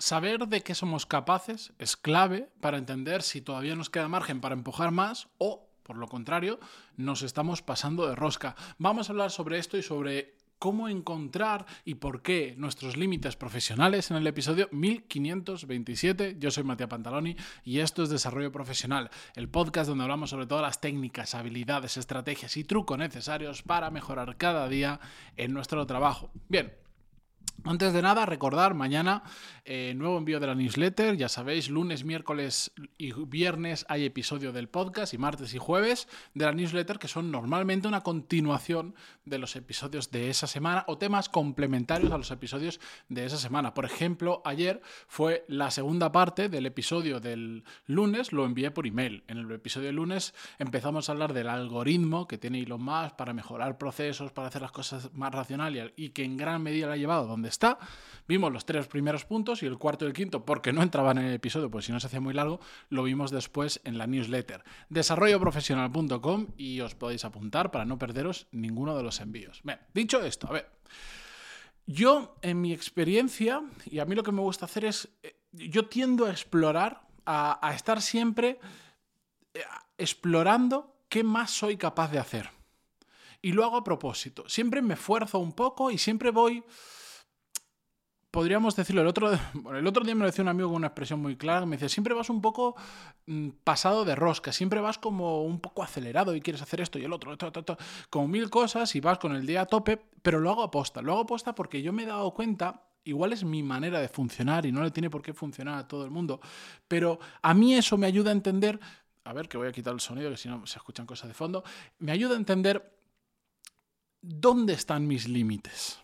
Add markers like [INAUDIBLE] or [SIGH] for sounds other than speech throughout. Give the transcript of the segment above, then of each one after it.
Saber de qué somos capaces es clave para entender si todavía nos queda margen para empujar más o, por lo contrario, nos estamos pasando de rosca. Vamos a hablar sobre esto y sobre cómo encontrar y por qué nuestros límites profesionales en el episodio 1527. Yo soy Matías Pantaloni y esto es Desarrollo Profesional, el podcast donde hablamos sobre todas las técnicas, habilidades, estrategias y trucos necesarios para mejorar cada día en nuestro trabajo. Bien, antes de nada, recordar, mañana eh, nuevo envío de la newsletter. Ya sabéis, lunes, miércoles y viernes hay episodio del podcast y martes y jueves de la newsletter que son normalmente una continuación de los episodios de esa semana o temas complementarios a los episodios de esa semana. Por ejemplo, ayer fue la segunda parte del episodio del lunes, lo envié por email. En el episodio del lunes empezamos a hablar del algoritmo que tiene Elon Musk para mejorar procesos, para hacer las cosas más racionales y que en gran medida lo ha llevado donde está. Vimos los tres primeros puntos y el cuarto y el quinto, porque no entraban en el episodio, pues si no se hacía muy largo, lo vimos después en la newsletter. Desarrolloprofesional.com y os podéis apuntar para no perderos ninguno de los envíos. Dicho esto, a ver. Yo, en mi experiencia, y a mí lo que me gusta hacer es, eh, yo tiendo a explorar, a, estar siempre eh, explorando qué más soy capaz de hacer. Y lo hago a propósito. Siempre me esfuerzo un poco y siempre voy podríamos decirlo, el otro, el otro día me lo decía un amigo con una expresión muy clara, me decía, siempre vas un poco mm, pasado de rosca, siempre vas como un poco acelerado y quieres hacer esto y el otro, como mil cosas y vas con el día a tope, pero lo hago aposta, lo hago aposta porque yo me he dado cuenta, igual es mi manera de funcionar y no le tiene por qué funcionar a todo el mundo, pero a mí eso me ayuda a entender, a ver que voy a quitar el sonido que si no se escuchan cosas de fondo, me ayuda a entender dónde están mis límites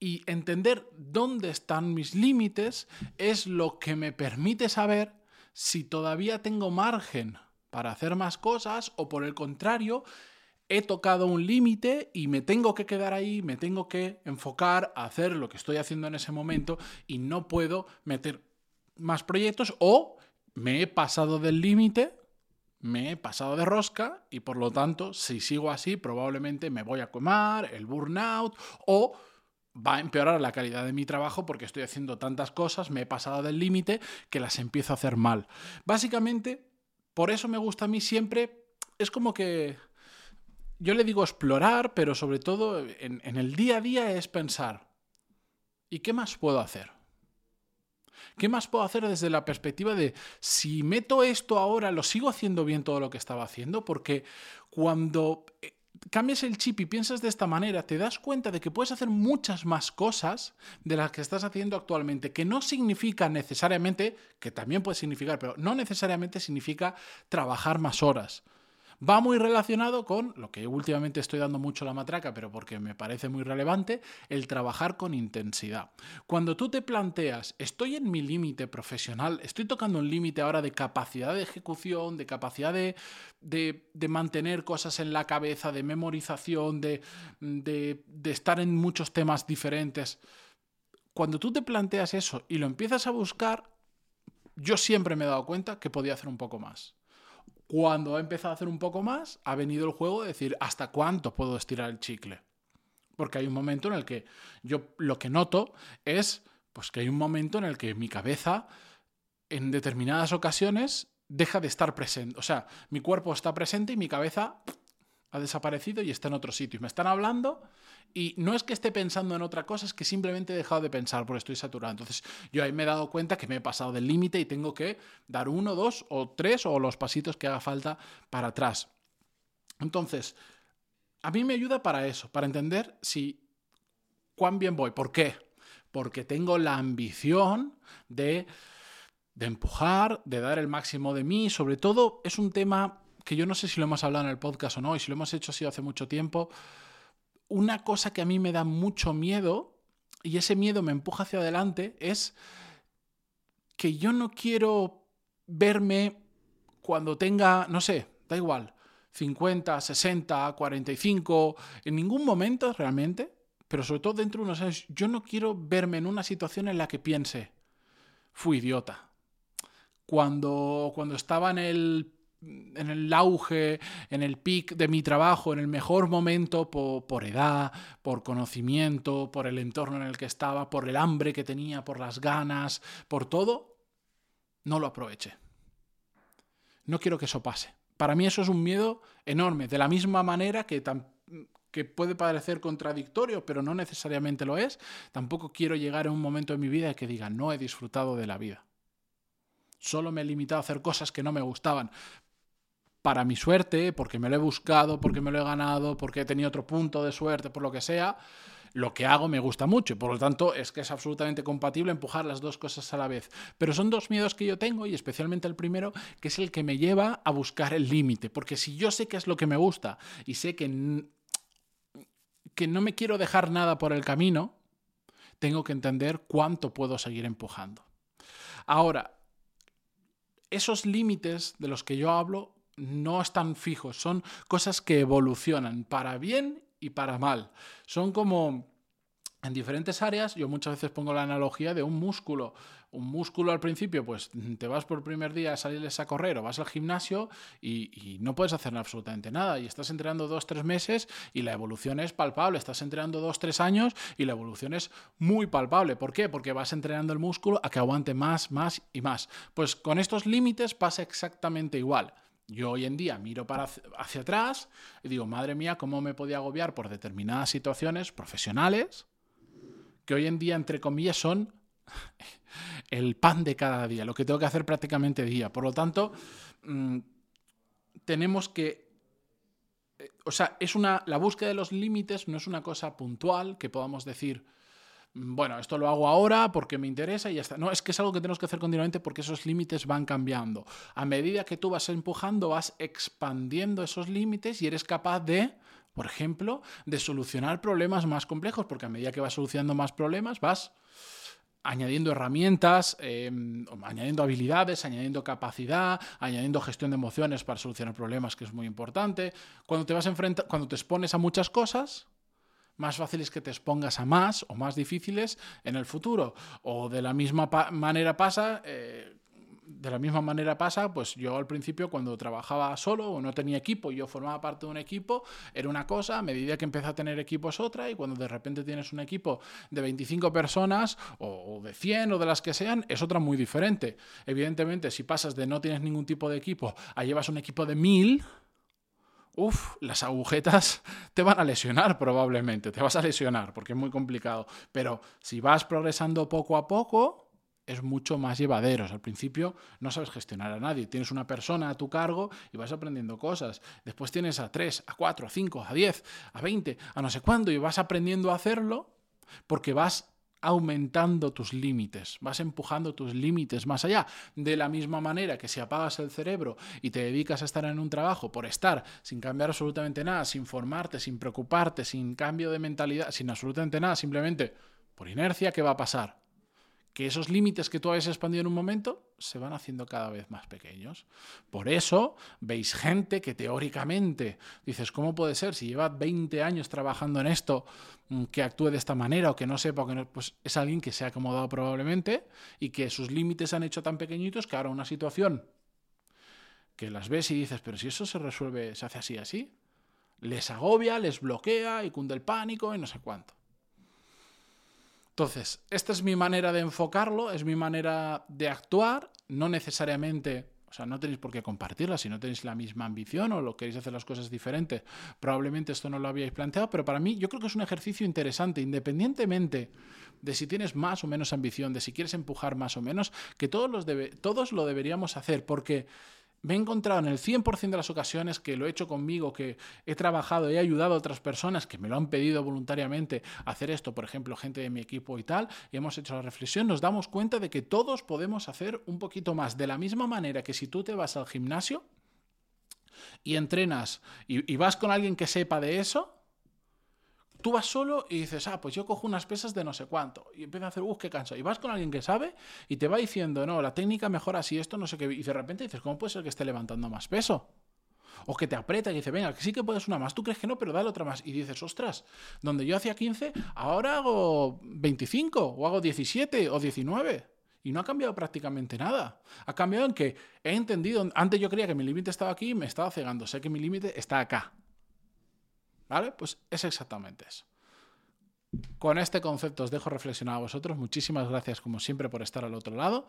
y entender dónde están mis límites es lo que me permite saber si todavía tengo margen para hacer más cosas o por el contrario, he tocado un límite y me tengo que quedar ahí, me tengo que enfocar a hacer lo que estoy haciendo en ese momento y no puedo meter más proyectos o me he pasado del límite, me he pasado de rosca y por lo tanto, si sigo así, probablemente me voy a comer el burnout o va a empeorar la calidad de mi trabajo porque estoy haciendo tantas cosas, me he pasado del límite que las empiezo a hacer mal. Básicamente, por eso me gusta a mí siempre, es como que yo le digo explorar, pero sobre todo en, en el día a día es pensar, ¿y qué más puedo hacer? ¿Qué más puedo hacer desde la perspectiva de si meto esto ahora, lo sigo haciendo bien todo lo que estaba haciendo? Porque cuando cambias el chip y piensas de esta manera, te das cuenta de que puedes hacer muchas más cosas de las que estás haciendo actualmente, que no significa necesariamente, que también puede significar, pero no necesariamente significa trabajar más horas va muy relacionado con lo que últimamente estoy dando mucho la matraca, pero porque me parece muy relevante, el trabajar con intensidad. Cuando tú te planteas, estoy en mi límite profesional, estoy tocando un límite ahora de capacidad de ejecución, de capacidad de, de, mantener cosas en la cabeza, de memorización, de, de, de estar en muchos temas diferentes. Cuando tú te planteas eso y lo empiezas a buscar, yo siempre me he dado cuenta que podía hacer un poco más. Cuando ha empezado a hacer un poco más, ha venido el juego de decir hasta cuánto puedo estirar el chicle. Porque hay un momento en el que yo lo que noto es pues que hay un momento en el que mi cabeza en determinadas ocasiones deja de estar presente. O sea, mi cuerpo está presente y mi cabeza ha desaparecido y está en otro sitio. Y me están hablando y no es que esté pensando en otra cosa, es que simplemente he dejado de pensar porque estoy saturado. Entonces yo ahí me he dado cuenta que me he pasado del límite y tengo que dar uno, dos o tres o los pasitos que haga falta para atrás. Entonces, a mí me ayuda para eso, para entender si cuán bien voy. ¿Por qué? Porque tengo la ambición de, de empujar, de dar el máximo de mí. Sobre todo es un tema que yo no sé si lo hemos hablado en el podcast o no, y si lo hemos hecho sido hace mucho tiempo, una cosa que a mí me da mucho miedo, y ese miedo me empuja hacia adelante, es que yo no quiero verme cuando tenga, no sé, da igual, 50, 60, 45, en ningún momento realmente, pero sobre todo dentro de unos años, yo no quiero verme en una situación en la que piense, fui idiota. Cuando, cuando estaba en el en el auge, en el pic de mi trabajo, en el mejor momento por, edad, por conocimiento, por el entorno en el que estaba, por el hambre que tenía, por las ganas, por todo, no lo aproveché. No quiero que eso pase. Para mí eso es un miedo enorme, de la misma manera que, que puede parecer contradictorio, pero no necesariamente lo es, tampoco quiero llegar a un momento en mi vida que diga, no he disfrutado de la vida. Solo me he limitado a hacer cosas que no me gustaban para mi suerte, porque me lo he buscado, porque me lo he ganado, porque he tenido otro punto de suerte, por lo que sea, lo que hago me gusta mucho. Por lo tanto, es que es absolutamente compatible empujar las dos cosas a la vez. Pero son dos miedos que yo tengo, y especialmente el primero, que es el que me lleva a buscar el límite. Porque si yo sé qué es lo que me gusta y sé que, que no me quiero dejar nada por el camino, tengo que entender cuánto puedo seguir empujando. Ahora, esos límites de los que yo hablo no están fijos, son cosas que evolucionan para bien y para mal. Son como en diferentes áreas, yo muchas veces pongo la analogía de un músculo. Un músculo al principio, pues te vas por primer día a salirles a correr o vas al gimnasio y, no puedes hacer absolutamente nada. Y estás entrenando dos, tres meses y la evolución es palpable. Estás entrenando dos, tres años y la evolución es muy palpable. ¿Por qué? Porque vas entrenando el músculo a que aguante más, más y más. Pues con estos límites pasa exactamente igual. Yo hoy en día miro para hacia atrás y digo, madre mía, ¿cómo me podía agobiar por determinadas situaciones profesionales que hoy en día, entre comillas, son [LAUGHS] el pan de cada día, lo que tengo que hacer prácticamente día. Por lo tanto, mm, tenemos que... Eh, o sea, es una, la búsqueda de los límites no es una cosa puntual que podamos decir, bueno, esto lo hago ahora porque me interesa y ya está. No, es que es algo que tenemos que hacer continuamente porque esos límites van cambiando. A medida que tú vas empujando, vas expandiendo esos límites y eres capaz de, por ejemplo, de solucionar problemas más complejos, porque a medida que vas solucionando más problemas, vas añadiendo herramientas, em, añadiendo habilidades, añadiendo capacidad, añadiendo gestión de emociones para solucionar problemas, que es muy importante. Cuando te vas a cuando te expones a muchas cosas, más fácil es que te expongas a más o más difíciles en el futuro. O de la misma manera pasa, eh, de la misma manera pasa, pues yo al principio cuando trabajaba solo o no tenía equipo yo formaba parte de un equipo, era una cosa, a medida que empecé a tener equipo es otra y cuando de repente tienes un equipo de 25 personas o, de 100 o de las que sean, es otra muy diferente. Evidentemente, si pasas de no tienes ningún tipo de equipo a llevas un equipo de 1000, Uf, las agujetas te van a lesionar probablemente, te vas a lesionar porque es muy complicado. Pero si vas progresando poco a poco, es mucho más llevadero. al principio no sabes gestionar a nadie. Tienes una persona a tu cargo y vas aprendiendo cosas. Después tienes a 3, a 4, a 5, a 10, a 20, a no sé cuándo y vas aprendiendo a hacerlo porque vas aumentando tus límites, vas empujando tus límites más allá. De la misma manera que si apagas el cerebro y te dedicas a estar en un trabajo por estar sin cambiar absolutamente nada, sin formarte, sin preocuparte, sin cambio de mentalidad, sin absolutamente nada, simplemente por inercia, ¿qué va a pasar? Que esos límites que tú habéis expandido en un momento se van haciendo cada vez más pequeños. Por eso veis gente que teóricamente dices, ¿cómo puede ser si lleva 20 años trabajando en esto mm, que actúe de esta manera o que no sepa que no, pues es alguien que se ha acomodado probablemente y que sus límites han hecho tan pequeñitos que ahora una situación que las ves y dices, pero si eso se resuelve, se hace así así, les agobia, les bloquea y cunde el pánico y no sé cuánto. Entonces, esta es mi manera de enfocarlo, es mi manera de actuar, no necesariamente, o sea, no tenéis por qué compartirla si no tenéis la misma ambición o lo queréis hacer las cosas diferentes. Probablemente esto no lo habíais planteado, pero para mí yo creo que es un ejercicio interesante, independientemente de si tienes más o menos ambición, de si quieres empujar más o menos, que todos, los todos lo deberíamos hacer, porque me he encontrado en el 100% de las ocasiones que lo he hecho conmigo, que he trabajado, he ayudado a otras personas que me lo han pedido voluntariamente hacer esto, por ejemplo, gente de mi equipo y tal, y hemos hecho la reflexión, nos damos cuenta de que todos podemos hacer un poquito más. De la misma manera que si tú te vas al gimnasio y entrenas y, y vas con alguien que sepa de eso, Tú vas solo y dices, ah, pues yo cojo unas pesas de no sé cuánto. Y empiezas a hacer, uff, qué canso. Y vas con alguien que sabe y te va diciendo, no, la técnica mejora así, esto, no sé qué. Y de repente dices, ¿cómo puede ser que esté levantando más peso? O que te aprieta y dice, venga, que sí que puedes una más. Tú crees que no, pero dale otra más. Y dices, ostras, donde yo hacía 15, ahora hago 25, o hago 17, o 19. Y no ha cambiado prácticamente nada. Ha cambiado en que he entendido, antes yo creía que mi límite estaba aquí y me estaba cegando. Sé que mi límite está acá. ¿Vale? Pues es exactamente eso. Con este concepto os dejo reflexionar a vosotros. Muchísimas gracias como siempre por estar al otro lado.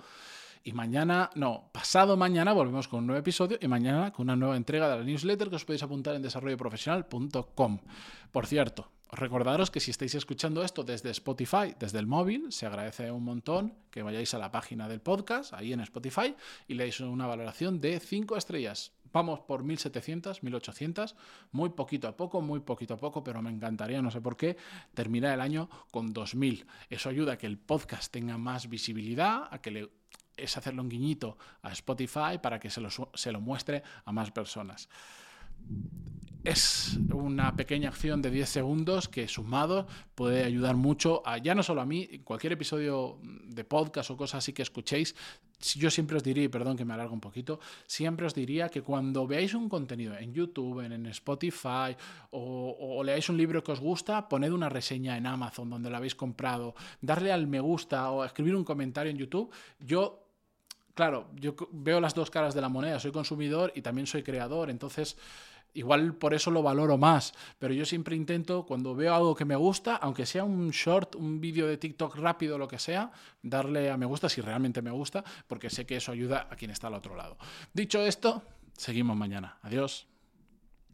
Y mañana, no, pasado mañana volvemos con un nuevo episodio y mañana con una nueva entrega de la newsletter que os podéis apuntar en desarrolloprofesional.com. Por cierto, recordaros que si estáis escuchando esto desde Spotify, desde el móvil, se agradece un montón que vayáis a la página del podcast, ahí en Spotify, y le una valoración de 5 estrellas. Vamos por 1700, 1800, muy poquito a poco, muy poquito a poco, pero me encantaría, no sé por qué, terminar el año con 2000. Eso ayuda a que el podcast tenga más visibilidad, a que le es hacerle un guiñito a Spotify para que se lo, se lo muestre a más personas. Es una pequeña acción de 10 segundos que sumado puede ayudar mucho a, ya no solo a mí, en cualquier episodio de podcast o cosas así que escuchéis, yo siempre os diría, perdón que me alargo un poquito, siempre os diría que cuando veáis un contenido en YouTube, en, Spotify o, o, leáis un libro que os gusta, poned una reseña en Amazon donde lo habéis comprado, darle al me gusta o escribir un comentario en YouTube. Yo claro, yo veo las dos caras de la moneda, soy consumidor y también soy creador, entonces igual por eso lo valoro más, pero yo siempre intento, cuando veo algo que me gusta, aunque sea un short, un vídeo de TikTok rápido, lo que sea, darle a me gusta si realmente me gusta, porque sé que eso ayuda a quien está al otro lado. Dicho esto, seguimos mañana. Adiós.